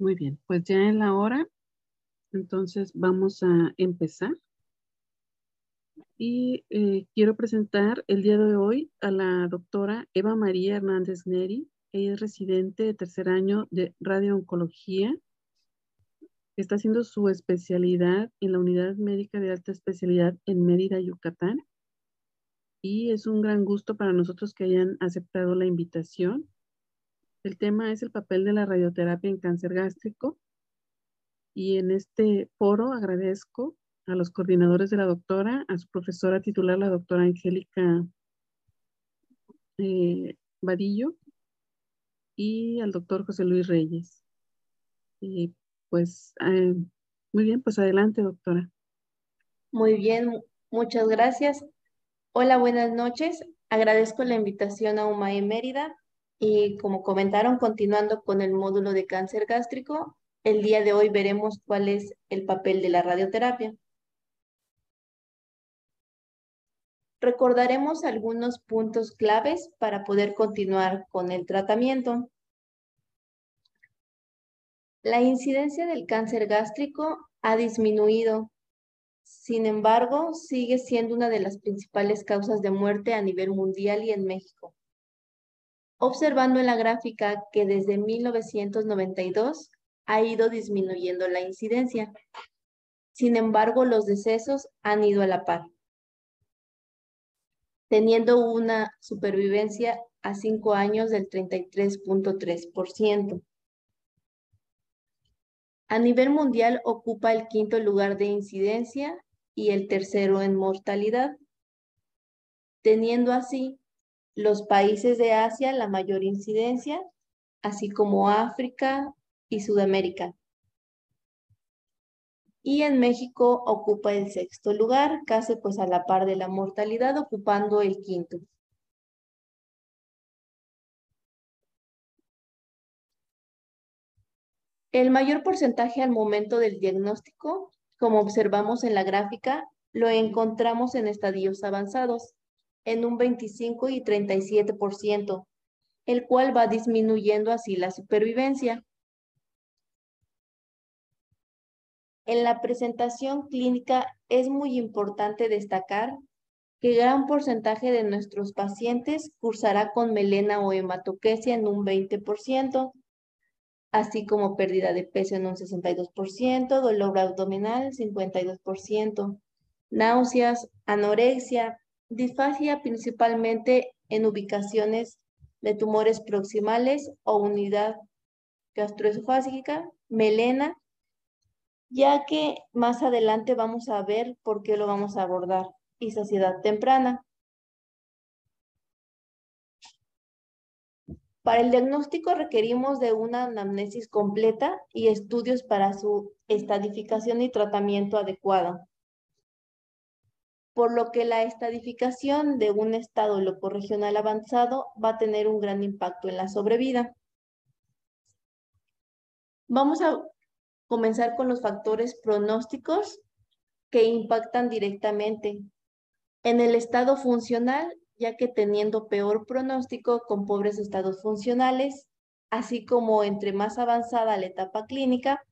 Muy bien, pues ya en la hora, entonces vamos a empezar. Y eh, quiero presentar el día de hoy a la doctora Eva María Hernández Neri. Ella es residente de tercer año de radiooncología. Está haciendo su especialidad en la unidad médica de alta especialidad en Mérida, Yucatán. Y es un gran gusto para nosotros que hayan aceptado la invitación el tema es el papel de la radioterapia en cáncer gástrico. Y en este foro agradezco a los coordinadores de la doctora, a su profesora titular, la doctora Angélica eh, Vadillo, y al doctor José Luis Reyes. Pues, eh, muy bien, pues adelante, doctora. Muy bien, muchas gracias. Hola, buenas noches. Agradezco la invitación a UMAE Mérida y como comentaron, continuando con el módulo de cáncer gástrico, el día de hoy veremos cuál es el papel de la radioterapia. Recordaremos algunos puntos claves para poder continuar con el tratamiento. La incidencia del cáncer gástrico ha disminuido. Sin embargo, sigue siendo una de las principales causas de muerte a nivel mundial y en México observando en la gráfica que desde 1992 ha ido disminuyendo la incidencia. Sin embargo, los decesos han ido a la par, teniendo una supervivencia a cinco años del 33.3%. A nivel mundial ocupa el quinto lugar de incidencia y el tercero en mortalidad, teniendo así los países de Asia la mayor incidencia, así como África y Sudamérica. Y en México ocupa el sexto lugar, casi pues a la par de la mortalidad, ocupando el quinto. El mayor porcentaje al momento del diagnóstico, como observamos en la gráfica, lo encontramos en estadios avanzados, en un 25 y 37%, el cual va disminuyendo así la supervivencia. En la presentación clínica es muy importante destacar que gran porcentaje de nuestros pacientes cursará con melena o hematoquesia en un 20%, así como pérdida de peso en un 62%, dolor abdominal 52%, náuseas, anorexia, disfagia principalmente en ubicaciones de tumores proximales o unidad gastroesofágica, melena, ya que más adelante vamos a ver por qué lo vamos a abordar, y saciedad temprana. Para el diagnóstico requerimos de una anamnesis completa y estudios para su estadificación y tratamiento adecuado por lo que la estadificación de un estado locorregional avanzado va a tener un gran impacto en la sobrevida. Vamos a comenzar con los factores pronósticos que impactan directamente en el estado funcional, ya que teniendo peor pronóstico con pobres estados funcionales, así como entre más avanzada la etapa clínica,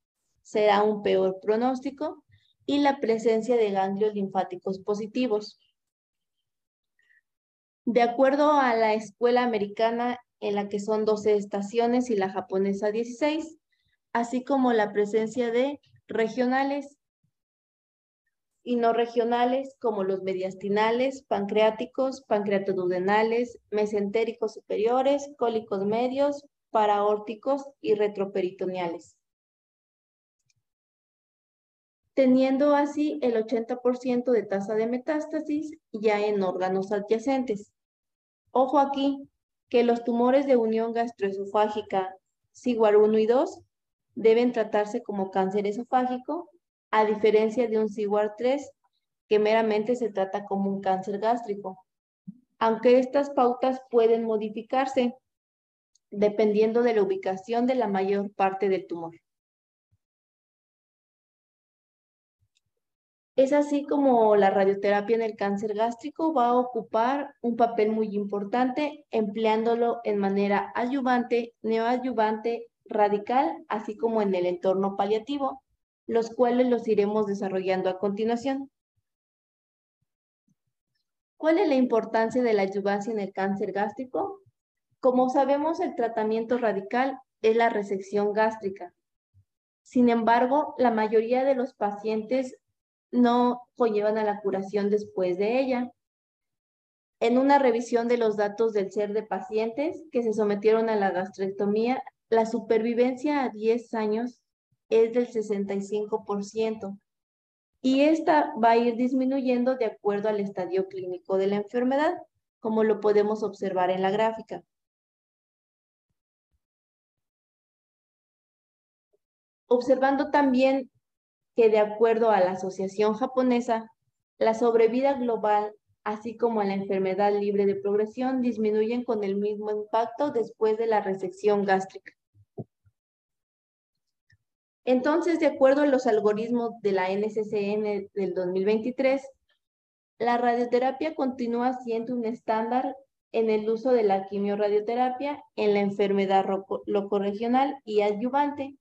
será un peor pronóstico y la presencia de ganglios linfáticos positivos. De acuerdo a la escuela americana en la que son 12 estaciones y la japonesa 16, así como la presencia de regionales y no regionales como los mediastinales, pancreáticos, pancreatoduodenales, mesentéricos superiores, cólicos medios, paraórticos y retroperitoneales teniendo así el 80% de tasa de metástasis ya en órganos adyacentes. Ojo aquí que los tumores de unión gastroesofágica SIGUAR 1 y 2 deben tratarse como cáncer esofágico, a diferencia de un SIGUAR 3 que meramente se trata como un cáncer gástrico. Aunque estas pautas pueden modificarse dependiendo de la ubicación de la mayor parte del tumor. Es así como la radioterapia en el cáncer gástrico va a ocupar un papel muy importante empleándolo en manera adyuvante, neoadyuvante radical, así como en el entorno paliativo, los cuales los iremos desarrollando a continuación. ¿Cuál es la importancia de la adyuvancia en el cáncer gástrico? Como sabemos, el tratamiento radical es la resección gástrica. Sin embargo, la mayoría de los pacientes no conllevan a la curación después de ella. En una revisión de los datos del ser de pacientes que se sometieron a la gastrectomía, la supervivencia a 10 años es del 65%, y esta va a ir disminuyendo de acuerdo al estadio clínico de la enfermedad, como lo podemos observar en la gráfica. Observando también que de acuerdo a la Asociación Japonesa, la sobrevida global, así como la enfermedad libre de progresión, disminuyen con el mismo impacto después de la resección gástrica. Entonces, de acuerdo a los algoritmos de la NCCN del 2023, la radioterapia continúa siendo un estándar en el uso de la quimiorradioterapia en la enfermedad locorregional y adyuvante,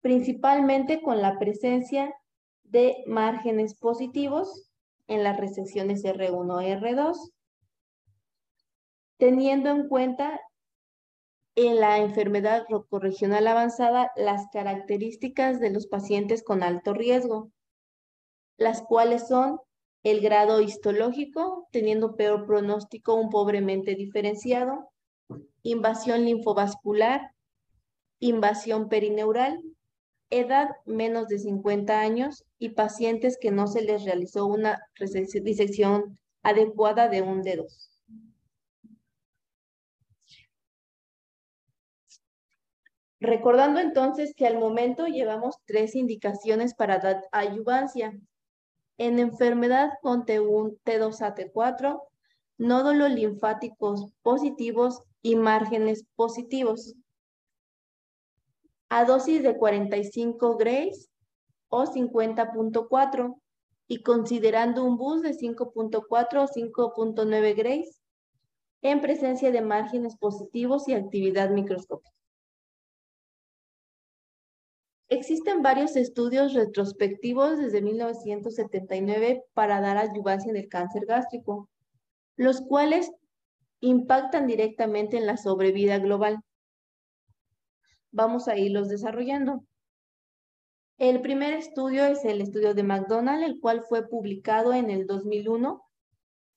principalmente con la presencia de márgenes positivos en las resecciones R1 y R2, teniendo en cuenta en la enfermedad rocorregional avanzada las características de los pacientes con alto riesgo, las cuales son el grado histológico, teniendo peor pronóstico, un pobremente diferenciado, invasión linfovascular, invasión perineural, edad menos de 50 años y pacientes que no se les realizó una disección adecuada de un dedo. Recordando entonces que al momento llevamos tres indicaciones para dar ayuvancia. En enfermedad con T1, T2A, T4, nódulos linfáticos positivos y márgenes positivos. A dosis de 45 grays o 50.4 y considerando un bus de 5.4 o 5.9 grays en presencia de márgenes positivos y actividad microscópica. Existen varios estudios retrospectivos desde 1979 para dar ayudancia en el cáncer gástrico, los cuales impactan directamente en la sobrevida global. Vamos a irlos desarrollando. El primer estudio es el estudio de McDonald, el cual fue publicado en el 2001,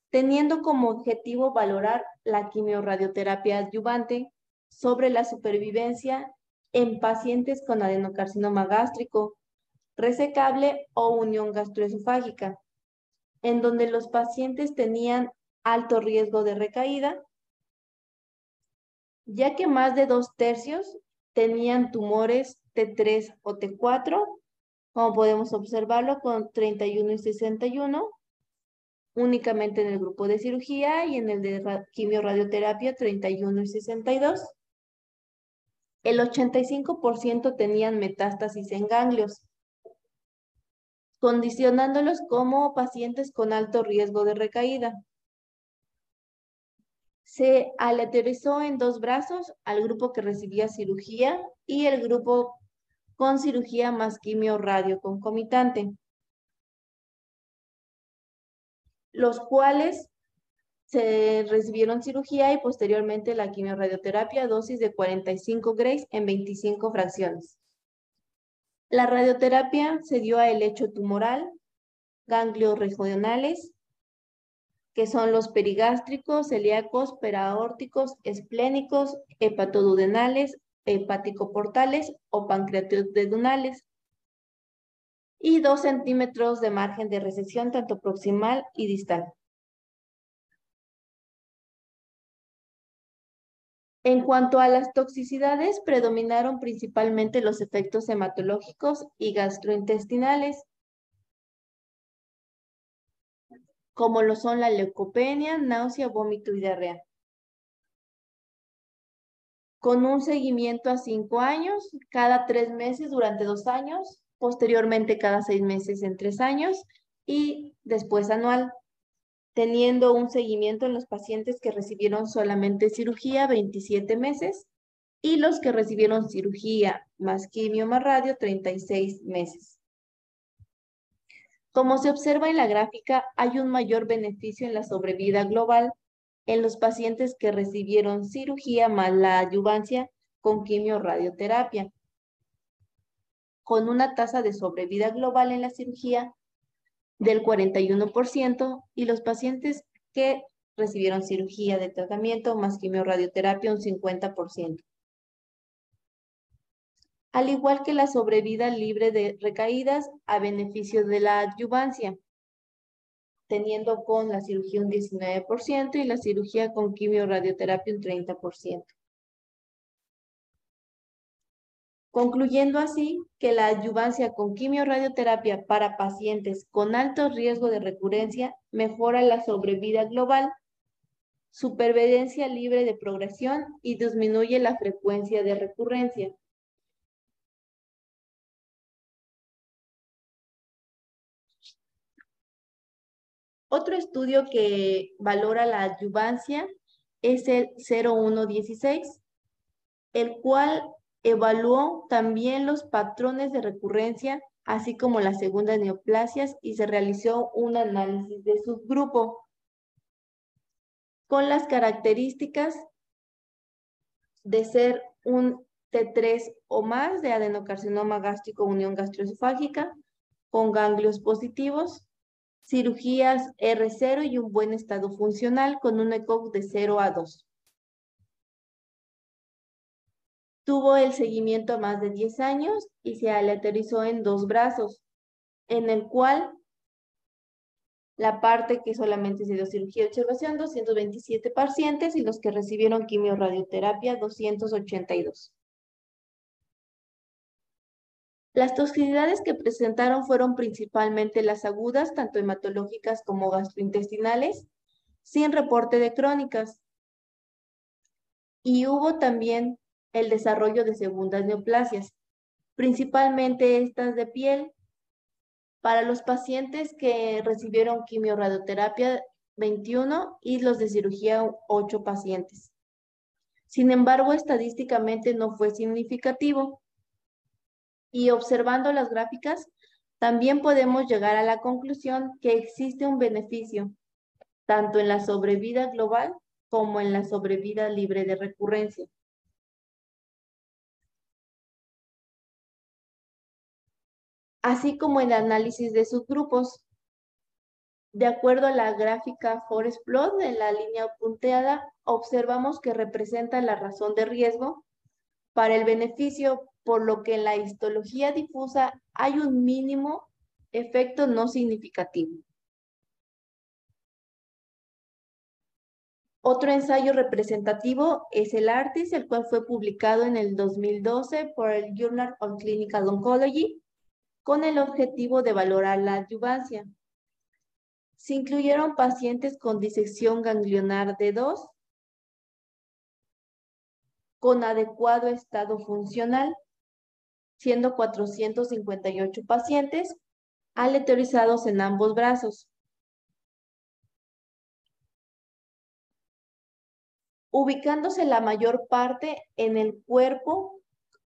teniendo como objetivo valorar la quimiorradioterapia adyuvante sobre la supervivencia en pacientes con adenocarcinoma gástrico, resecable o unión gastroesofágica, en donde los pacientes tenían alto riesgo de recaída, ya que más de dos tercios tenían tumores T3 o T4, como podemos observarlo con 31 y 61, únicamente en el grupo de cirugía y en el de quimiorradioterapia 31 y 62 el 85% tenían metástasis en ganglios, condicionándolos como pacientes con alto riesgo de recaída. Se aleatorizó en dos brazos al grupo que recibía cirugía y el grupo con cirugía más quimio radio concomitante, los cuales se recibieron cirugía y posteriormente la quimiorradioterapia, dosis de 45 grays en 25 fracciones. La radioterapia se dio a helecho tumoral, ganglios regionales, que son los perigástricos, celíacos, peraórticos, esplénicos, hepatoduodenales, hepático-portales o pancreatodunales, y 2 centímetros de margen de resección tanto proximal y distal. En cuanto a las toxicidades, predominaron principalmente los efectos hematológicos y gastrointestinales, como lo son la leucopenia, náusea, vómito y diarrea. Con un seguimiento a cinco años, cada tres meses durante dos años, posteriormente cada seis meses en tres años y después anual teniendo un seguimiento en los pacientes que recibieron solamente cirugía 27 meses y los que recibieron cirugía más quimio más radio 36 meses. Como se observa en la gráfica, hay un mayor beneficio en la sobrevida global en los pacientes que recibieron cirugía más la adyuvancia con quimio radioterapia, con una tasa de sobrevida global en la cirugía del 41% y los pacientes que recibieron cirugía de tratamiento más quimio-radioterapia un 50%. Al igual que la sobrevida libre de recaídas a beneficio de la adyuvancia, teniendo con la cirugía un 19% y la cirugía con quimio-radioterapia un 30%. concluyendo así que la adyuvancia con quimio-radioterapia para pacientes con alto riesgo de recurrencia mejora la sobrevida global, supervivencia libre de progresión y disminuye la frecuencia de recurrencia. Otro estudio que valora la adyuvancia es el 0116, el cual Evaluó también los patrones de recurrencia, así como las segundas neoplasias, y se realizó un análisis de subgrupo. Con las características de ser un T3 o más de adenocarcinoma gástrico unión gastroesofágica con ganglios positivos, cirugías R0 y un buen estado funcional con un ECOG de 0 a 2. Tuvo el seguimiento más de 10 años y se aleatorizó en dos brazos, en el cual la parte que solamente se dio cirugía de observación, 227 pacientes y los que recibieron quimio-radioterapia, 282. Las toxicidades que presentaron fueron principalmente las agudas, tanto hematológicas como gastrointestinales, sin reporte de crónicas. Y hubo también el desarrollo de segundas neoplasias, principalmente estas de piel. Para los pacientes que recibieron quimiorradioterapia, 21 y los de cirugía, 8 pacientes. Sin embargo, estadísticamente no fue significativo. Y observando las gráficas, también podemos llegar a la conclusión que existe un beneficio, tanto en la sobrevida global como en la sobrevida libre de recurrencia. así como el análisis de sus grupos. De acuerdo a la gráfica Forest Plot en la línea punteada, observamos que representa la razón de riesgo para el beneficio, por lo que en la histología difusa hay un mínimo efecto no significativo. Otro ensayo representativo es el ARTIS, el cual fue publicado en el 2012 por el Journal of Clinical Oncology con el objetivo de valorar la adyuvancia. Se incluyeron pacientes con disección ganglionar de 2 con adecuado estado funcional, siendo 458 pacientes aleatorizados en ambos brazos. ubicándose la mayor parte en el cuerpo,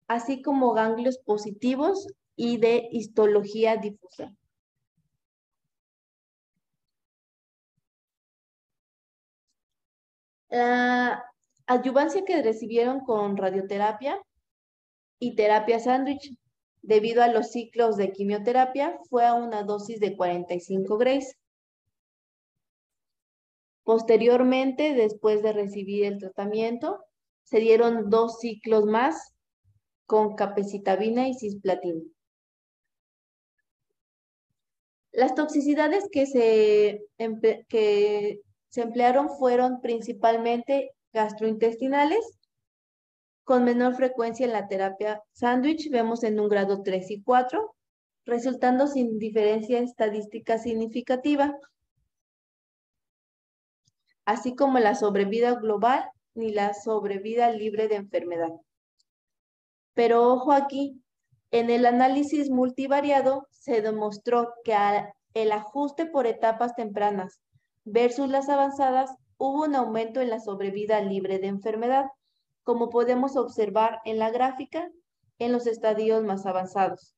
así como ganglios positivos y de histología difusa. La adyuvancia que recibieron con radioterapia y terapia sándwich debido a los ciclos de quimioterapia fue a una dosis de 45 grays. Posteriormente, después de recibir el tratamiento, se dieron dos ciclos más con capecitabina y cisplatina. Las toxicidades que se, que se emplearon fueron principalmente gastrointestinales, con menor frecuencia en la terapia sándwich, vemos en un grado 3 y 4, resultando sin diferencia estadística significativa, así como la sobrevida global ni la sobrevida libre de enfermedad. Pero ojo aquí, en el análisis multivariado se demostró que el ajuste por etapas tempranas versus las avanzadas hubo un aumento en la sobrevida libre de enfermedad, como podemos observar en la gráfica, en los estadios más avanzados.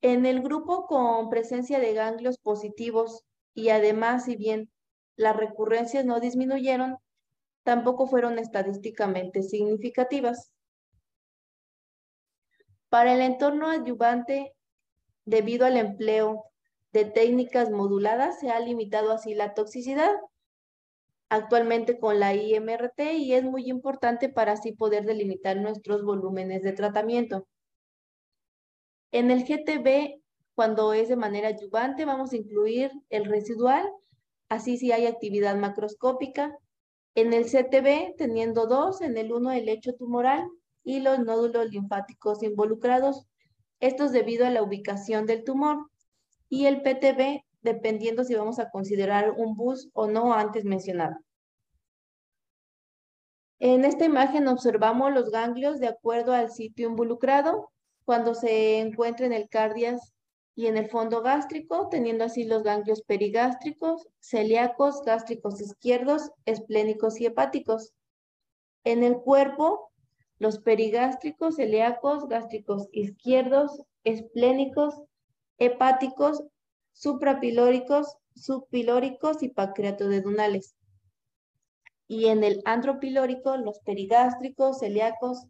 En el grupo con presencia de ganglios positivos y además, si bien las recurrencias no disminuyeron, tampoco fueron estadísticamente significativas. Para el entorno adyuvante, debido al empleo de técnicas moduladas, se ha limitado así la toxicidad actualmente con la IMRT y es muy importante para así poder delimitar nuestros volúmenes de tratamiento. En el GTB, cuando es de manera adyuvante, vamos a incluir el residual, así si hay actividad macroscópica. En el CTB, teniendo dos, en el uno el lecho tumoral y los nódulos linfáticos involucrados. Esto es debido a la ubicación del tumor. Y el PTB, dependiendo si vamos a considerar un bus o no antes mencionado. En esta imagen observamos los ganglios de acuerdo al sitio involucrado cuando se encuentra en el cardias y en el fondo gástrico, teniendo así los ganglios perigástricos, celíacos, gástricos izquierdos, esplénicos y hepáticos. En el cuerpo, los perigástricos, celíacos, gástricos izquierdos, esplénicos, hepáticos, suprapilóricos, subpilóricos y pancreatodedunales. Y en el antropilórico, los perigástricos, celíacos,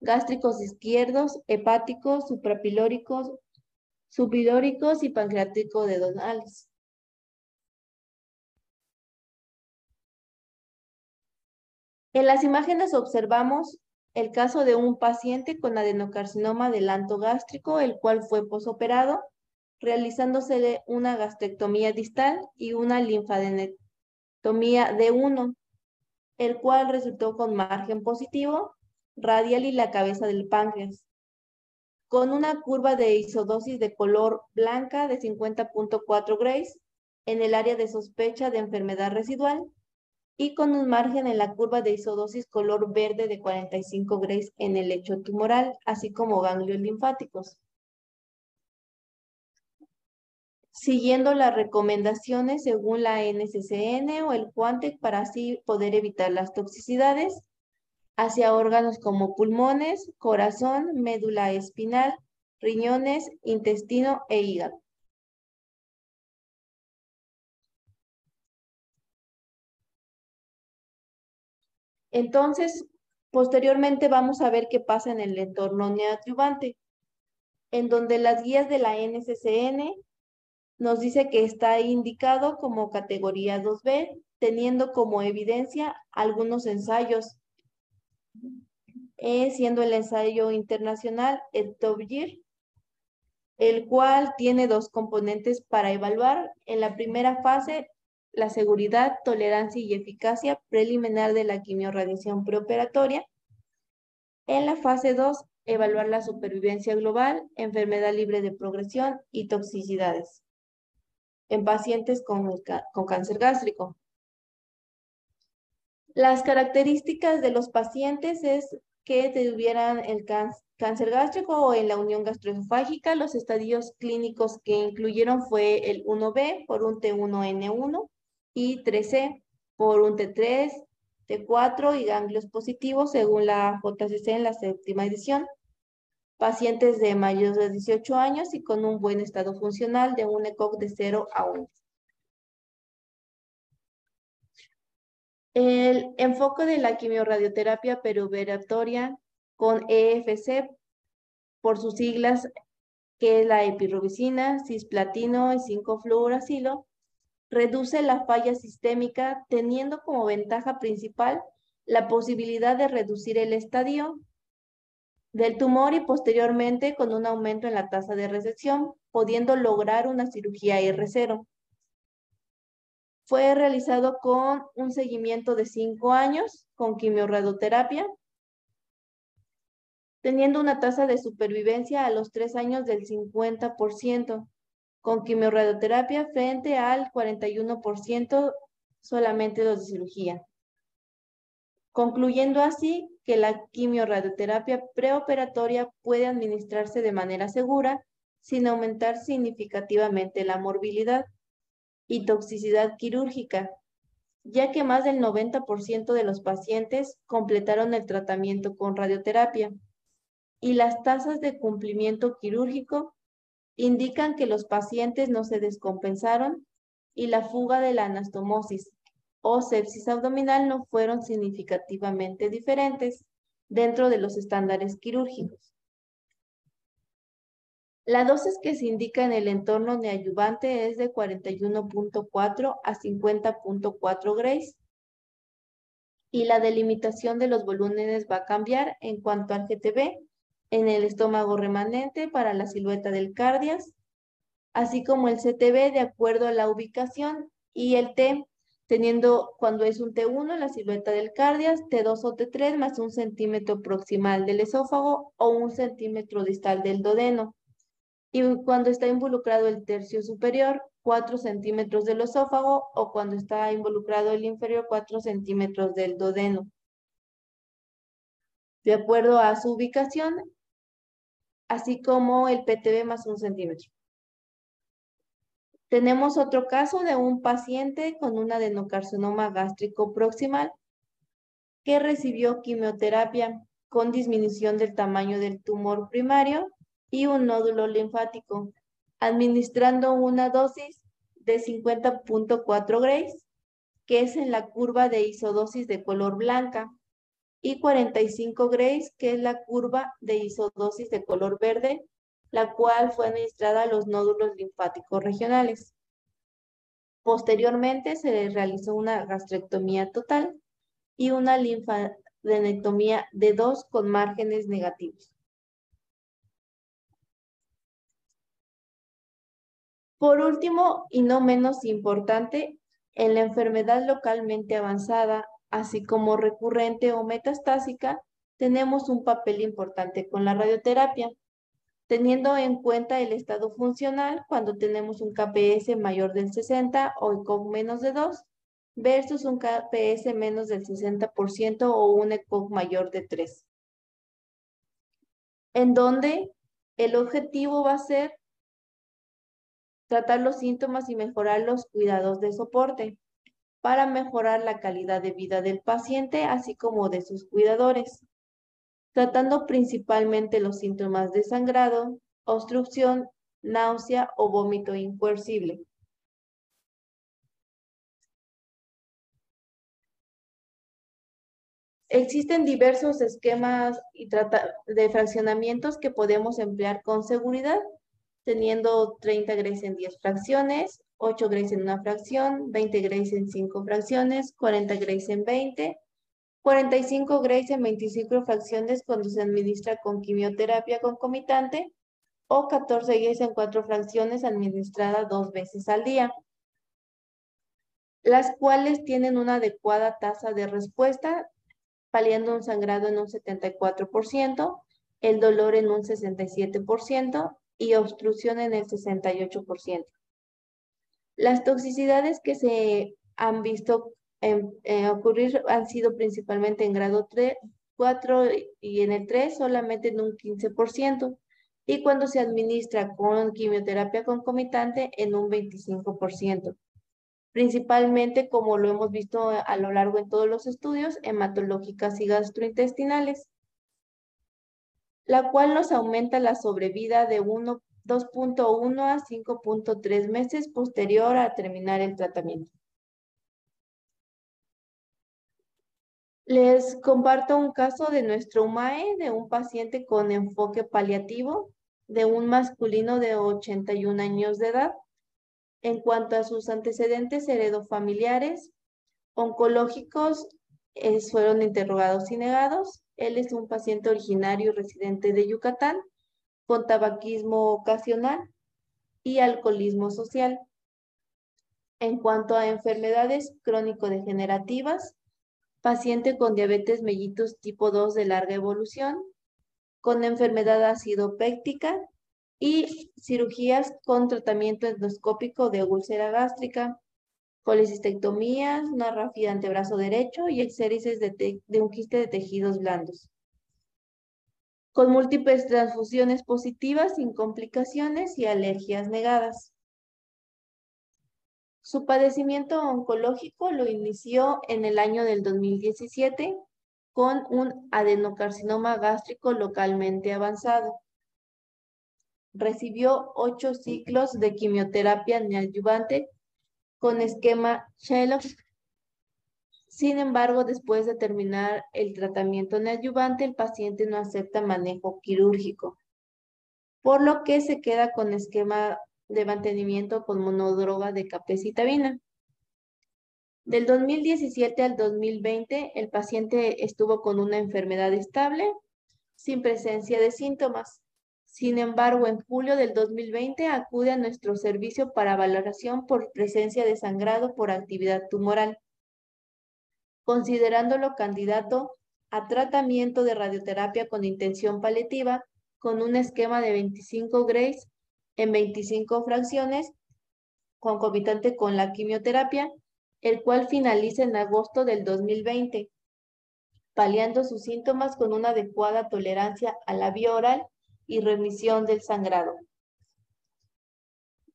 gástricos izquierdos, hepáticos, suprapilóricos, subpilóricos y pancreático dedonales. En las imágenes observamos el caso de un paciente con adenocarcinoma del anto gástrico, el cual fue posoperado, realizándose una gastrectomía distal y una linfadenectomía de uno, el cual resultó con margen positivo radial y la cabeza del páncreas, con una curva de isodosis de color blanca de 50.4 grays en el área de sospecha de enfermedad residual y con un margen en la curva de isodosis color verde de 45 grays en el lecho tumoral, así como ganglios linfáticos. Siguiendo las recomendaciones según la NCCN o el Quantec para así poder evitar las toxicidades, hacia órganos como pulmones, corazón, médula espinal, riñones, intestino e hígado. Entonces, posteriormente vamos a ver qué pasa en el entorno neoadyuvante, en donde las guías de la NCCN nos dice que está indicado como categoría 2B, teniendo como evidencia algunos ensayos eh, siendo el ensayo internacional el Top el cual tiene dos componentes para evaluar. En la primera fase, la seguridad, tolerancia y eficacia preliminar de la quimiorradiación preoperatoria. En la fase 2, evaluar la supervivencia global, enfermedad libre de progresión y toxicidades en pacientes con, con cáncer gástrico. Las características de los pacientes es que tuvieran el cáncer gástrico o en la unión gastroesofágica. Los estadios clínicos que incluyeron fue el 1B por un T1N1 y 3C por un T3, T4 y ganglios positivos según la JCC en la séptima edición. Pacientes de mayores de 18 años y con un buen estado funcional de un ECOG de 0 a 1. El enfoque de la quimiorradioterapia peroperatoria con EFC, por sus siglas, que es la epirubicina, cisplatino y 5-fluoracilo, reduce la falla sistémica teniendo como ventaja principal la posibilidad de reducir el estadio del tumor y posteriormente con un aumento en la tasa de resección, pudiendo lograr una cirugía R0 fue realizado con un seguimiento de cinco años con quimiorradioterapia, teniendo una tasa de supervivencia a los tres años del 50% con quimiorradioterapia frente al 41% solamente de cirugía. Concluyendo así que la quimiorradioterapia preoperatoria puede administrarse de manera segura sin aumentar significativamente la morbilidad y toxicidad quirúrgica, ya que más del 90% de los pacientes completaron el tratamiento con radioterapia y las tasas de cumplimiento quirúrgico indican que los pacientes no se descompensaron y la fuga de la anastomosis o sepsis abdominal no fueron significativamente diferentes dentro de los estándares quirúrgicos. La dosis que se indica en el entorno neoadyuvante es de 41.4 a 50.4 grays y la delimitación de los volúmenes va a cambiar en cuanto al GTB en el estómago remanente para la silueta del cardias, así como el CTB de acuerdo a la ubicación y el T teniendo cuando es un T1 la silueta del cardias, T2 o T3 más un centímetro proximal del esófago o un centímetro distal del dodeno. Y cuando está involucrado el tercio superior, 4 centímetros del esófago o cuando está involucrado el inferior, 4 centímetros del dodeno. De acuerdo a su ubicación, así como el PTB más un centímetro. Tenemos otro caso de un paciente con un adenocarcinoma gástrico proximal que recibió quimioterapia con disminución del tamaño del tumor primario y un nódulo linfático, administrando una dosis de 50.4 grays, que es en la curva de isodosis de color blanca, y 45 grays, que es la curva de isodosis de color verde, la cual fue administrada a los nódulos linfáticos regionales. Posteriormente se le realizó una gastrectomía total y una linfadenectomía de dos con márgenes negativos. Por último, y no menos importante, en la enfermedad localmente avanzada, así como recurrente o metastásica, tenemos un papel importante con la radioterapia teniendo en cuenta el estado funcional cuando tenemos un KPS mayor del 60 o con menos de 2 versus un KPS menos del 60% o un ECOG mayor de 3. En donde el objetivo va a ser tratar los síntomas y mejorar los cuidados de soporte para mejorar la calidad de vida del paciente, así como de sus cuidadores tratando principalmente los síntomas de sangrado, obstrucción, náusea o vómito incoercible. Existen diversos esquemas de fraccionamientos que podemos emplear con seguridad, teniendo 30 grays en 10 fracciones, 8 grays en una fracción, 20 grays en 5 fracciones, 40 grays en 20, 45 grays en 25 fracciones cuando se administra con quimioterapia concomitante o 14 grays en 4 fracciones administrada dos veces al día, las cuales tienen una adecuada tasa de respuesta, paliando un sangrado en un 74%, el dolor en un 67% y obstrucción en el 68%. Las toxicidades que se han visto en, ocurrir han sido principalmente en grado 3, 4 y en el 3 solamente en un 15% y cuando se administra con quimioterapia concomitante en un 25%. Principalmente, como lo hemos visto a lo largo en todos los estudios, hematológicas y gastrointestinales, la cual nos aumenta la sobrevida de 2.1 a 5.3 meses posterior a terminar el tratamiento. Les comparto un caso de nuestro UMAE de un paciente con enfoque paliativo de un masculino de 81 años de edad. En cuanto a sus antecedentes heredofamiliares, oncológicos, eh, fueron interrogados y negados. Él es un paciente originario residente de Yucatán con tabaquismo ocasional y alcoholismo social. En cuanto a enfermedades crónico-degenerativas, paciente con diabetes mellitus tipo 2 de larga evolución, con enfermedad acidopéctica y cirugías con tratamiento endoscópico de úlcera gástrica, colecistectomías, una antebrazo derecho y exéresis de un quiste de tejidos blandos. Con múltiples transfusiones positivas sin complicaciones y alergias negadas. Su padecimiento oncológico lo inició en el año del 2017 con un adenocarcinoma gástrico localmente avanzado. Recibió ocho ciclos de quimioterapia neoadyuvante con esquema Shellock. Sin embargo, después de terminar el tratamiento neoadyuvante, el paciente no acepta manejo quirúrgico, por lo que se queda con esquema de mantenimiento con monodroga de capecitabina. Del 2017 al 2020, el paciente estuvo con una enfermedad estable, sin presencia de síntomas. Sin embargo, en julio del 2020 acude a nuestro servicio para valoración por presencia de sangrado por actividad tumoral, considerándolo candidato a tratamiento de radioterapia con intención paliativa con un esquema de 25 grays en 25 fracciones, concomitante con la quimioterapia, el cual finaliza en agosto del 2020, paliando sus síntomas con una adecuada tolerancia a la vía oral y remisión del sangrado.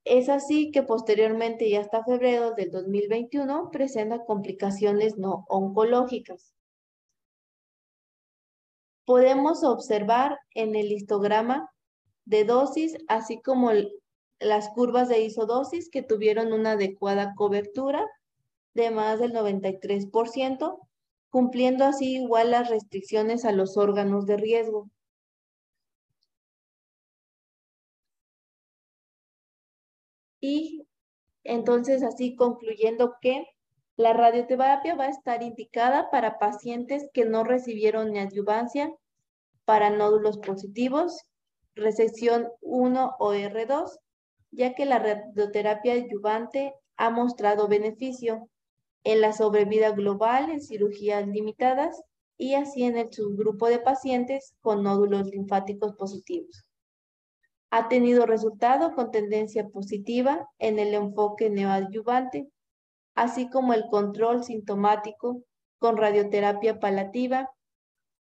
Es así que posteriormente y hasta febrero del 2021 presenta complicaciones no oncológicas. Podemos observar en el histograma de dosis, así como las curvas de isodosis que tuvieron una adecuada cobertura de más del 93%, cumpliendo así igual las restricciones a los órganos de riesgo. Y entonces así concluyendo que la radioterapia va a estar indicada para pacientes que no recibieron ni adyuvancia para nódulos positivos resección 1 o R2, ya que la radioterapia adyuvante ha mostrado beneficio en la sobrevida global en cirugías limitadas y así en el subgrupo de pacientes con nódulos linfáticos positivos. Ha tenido resultado con tendencia positiva en el enfoque neoadyuvante, así como el control sintomático con radioterapia palativa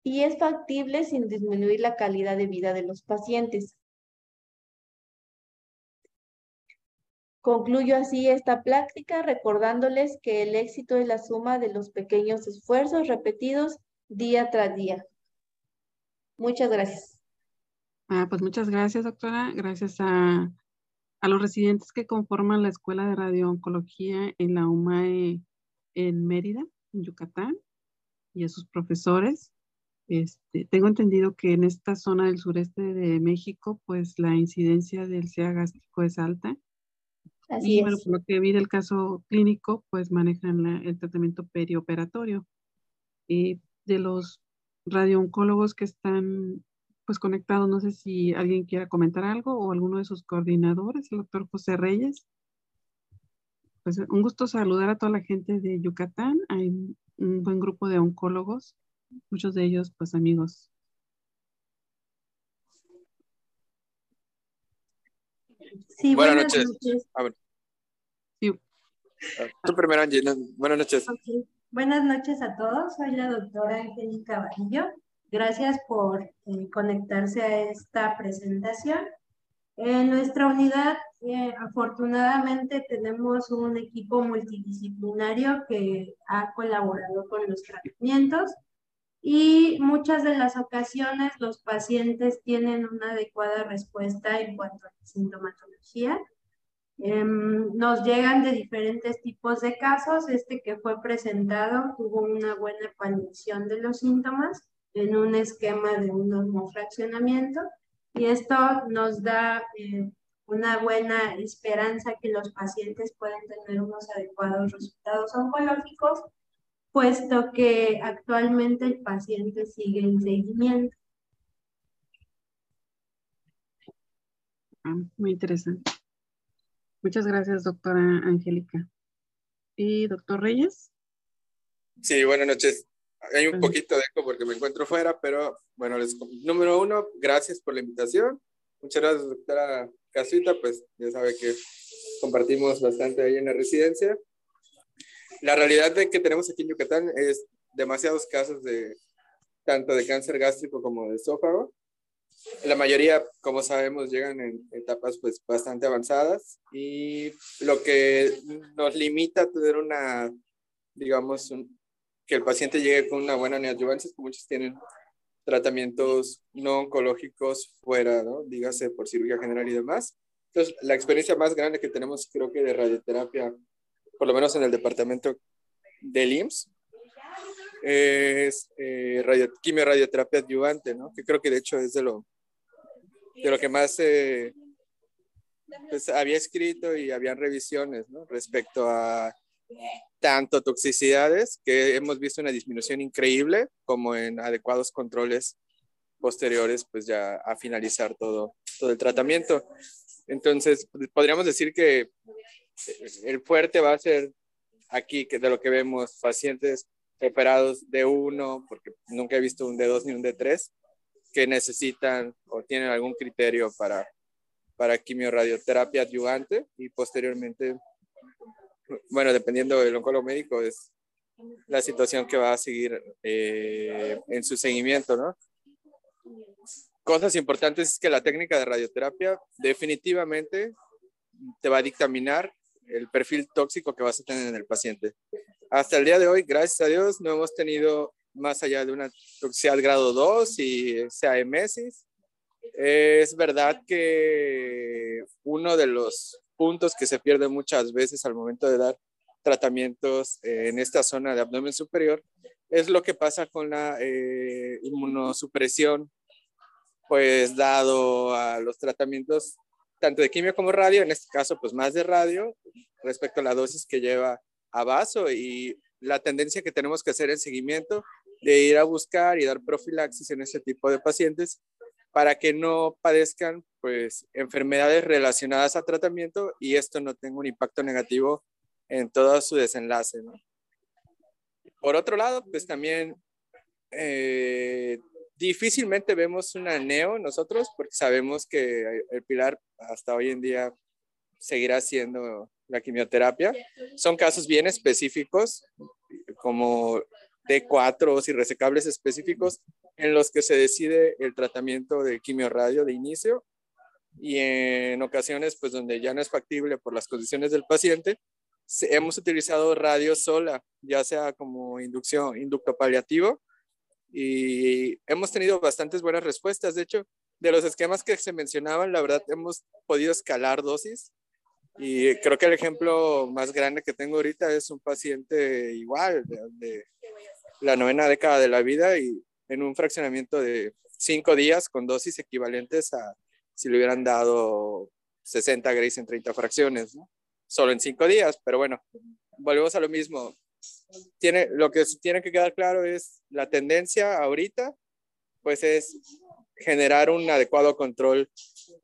y es factible sin disminuir la calidad de vida de los pacientes. Concluyo así esta práctica recordándoles que el éxito es la suma de los pequeños esfuerzos repetidos día tras día. Muchas gracias. Ah, pues muchas gracias, doctora. Gracias a, a los residentes que conforman la Escuela de Radio-Oncología en la UMAE en Mérida, en Yucatán, y a sus profesores. Este, tengo entendido que en esta zona del sureste de México, pues la incidencia del SEA gástrico es alta. Así y es. bueno, por lo que vi del caso clínico, pues manejan la- el tratamiento perioperatorio. Y de los radiooncólogos que están pues conectados, no sé si alguien quiera comentar algo o alguno de sus coordinadores, el doctor José Reyes. Pues un gusto saludar a toda la gente de Yucatán. Hay un buen grupo de oncólogos muchos de ellos pues amigos. Sí, Buenas buenas, noches. noches. A ver, Sí, ah, tú primero, Angie. no, Buenas noches. Buenas noches a todos. Soy la doctora Angélica Varillo. Gracias por eh, conectarse a esta presentación. En nuestra unidad, eh, afortunadamente, tenemos un equipo multidisciplinario que ha colaborado con los tratamientos y muchas de las ocasiones los pacientes tienen una adecuada respuesta en cuanto a la sintomatología. Em, nos llegan de diferentes tipos de casos. Este que fue presentado tuvo una buena paliación de los síntomas en un esquema de un normofraccionamiento y esto nos da eh, una buena esperanza que los pacientes pueden tener unos adecuados resultados oncológicos, puesto que actualmente el paciente sigue en seguimiento. ah, muy interesante. Muchas gracias, doctora Angélica. ¿Y doctor Reyes? Sí, buenas noches. Hay un poquito de eco porque me encuentro fuera, pero bueno, les, número uno, gracias por la invitación. Muchas gracias, doctora Casita, pues ya sabe que compartimos bastante ahí en la residencia. La realidad de que tenemos aquí en Yucatán es demasiados casos de tanto de cáncer gástrico como de esófago. la mayoría, como sabemos, llegan en etapas pues bastante avanzadas y lo que nos limita a tener una, digamos, que el paciente llegue con una buena neoadjuvancia es que muchos tienen tratamientos no oncológicos fuera, ¿no? Dígase por cirugía general y demás. Entonces, la experiencia más grande que tenemos, creo que de radioterapia, por lo menos en el departamento del IMSS, es eh, radio, quimio-radioterapia adyuvante, ¿no? Que creo que de hecho es de lo, de lo que más eh, pues, había escrito y habían revisiones, ¿no? Respecto a tanto toxicidades, que hemos visto una disminución increíble, como en adecuados controles posteriores, pues ya a finalizar todo, todo el tratamiento. Entonces, podríamos decir que el fuerte va a ser aquí, que de lo que vemos, pacientes operados de uno, porque nunca he visto un D2 ni un D3, que necesitan o tienen algún criterio para, para quimiorradioterapia adyuvante y posteriormente, bueno, dependiendo del oncólogo médico, es la situación que va a seguir eh, en su seguimiento, ¿no? Cosas importantes es que la técnica de radioterapia definitivamente te va a dictaminar el perfil tóxico que vas a tener en el paciente. Hasta el día de hoy, gracias a Dios, no hemos tenido más allá de una toxicidad grado 2 y sea emesis. Es verdad que uno de los puntos que se pierde muchas veces al momento de dar tratamientos en esta zona de abdomen superior es lo que pasa con la eh, inmunosupresión, pues dado a los tratamientos tanto de quimio como radio, en este caso pues más de radio respecto a la dosis que lleva a vaso y la tendencia que tenemos que hacer en seguimiento de ir a buscar y dar profilaxis en ese tipo de pacientes para que no padezcan pues enfermedades relacionadas a tratamiento y esto no tenga un impacto negativo en todo su desenlace. ¿no? Por otro lado, pues también eh, difícilmente vemos una neo nosotros porque sabemos que el pilar hasta hoy en día seguirá siendo la quimioterapia. Son casos bien específicos, como T4 o irresecables específicos, en los que se decide el tratamiento de quimioradio de inicio y en ocasiones, pues donde ya no es factible por las condiciones del paciente, hemos utilizado radio sola, ya sea como inducción, inducto paliativo, y hemos tenido bastantes buenas respuestas. De hecho, de los esquemas que se mencionaban, la verdad, hemos podido escalar dosis y creo que el ejemplo más grande que tengo ahorita es un paciente igual, de, la novena década de la vida y en un fraccionamiento de cinco días con dosis equivalentes a si le hubieran dado 60 grays en 30 fracciones. Solo en cinco días, pero bueno, volvemos a lo mismo. Tiene, lo que tiene que quedar claro es la tendencia ahorita, pues es generar un adecuado control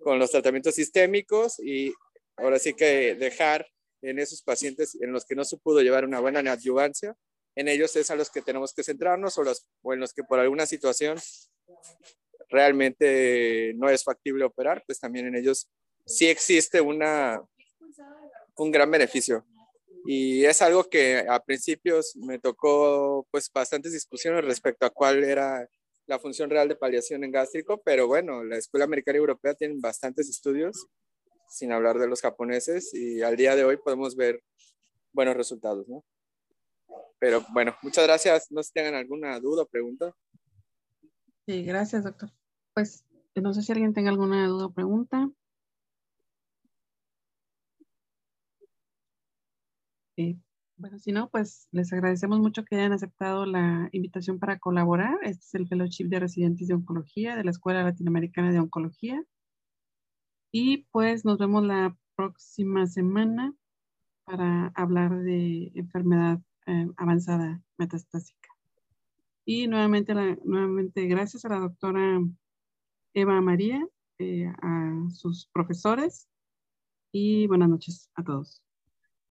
con los tratamientos sistémicos y ahora sí que dejar en esos pacientes en los que no se pudo llevar una buena neoadyuvancia, en ellos es a los que tenemos que centrarnos o, los, o en los que por alguna situación realmente no es factible operar, pues también en ellos sí existe una, un gran beneficio. Y es algo que a principios me tocó pues bastantes discusiones respecto a cuál era la función real de paliación en gástrico, pero bueno, la Escuela Americana y Europea tienen bastantes estudios sin hablar de los japoneses, y al día de hoy podemos ver buenos resultados, ¿no? Pero bueno, muchas gracias. No sé si tengan alguna duda o pregunta. Sí, gracias, doctor. Pues no sé si alguien tenga alguna duda o pregunta. Bueno, si no, pues les agradecemos mucho que hayan aceptado la invitación para colaborar. Este es el Fellowship de Residentes de Oncología de la Escuela Latinoamericana de Oncología. Y pues nos vemos la próxima semana para hablar de enfermedad eh, avanzada metastásica. Y nuevamente, nuevamente gracias a la doctora Eva María, eh, a sus profesores y buenas noches a todos.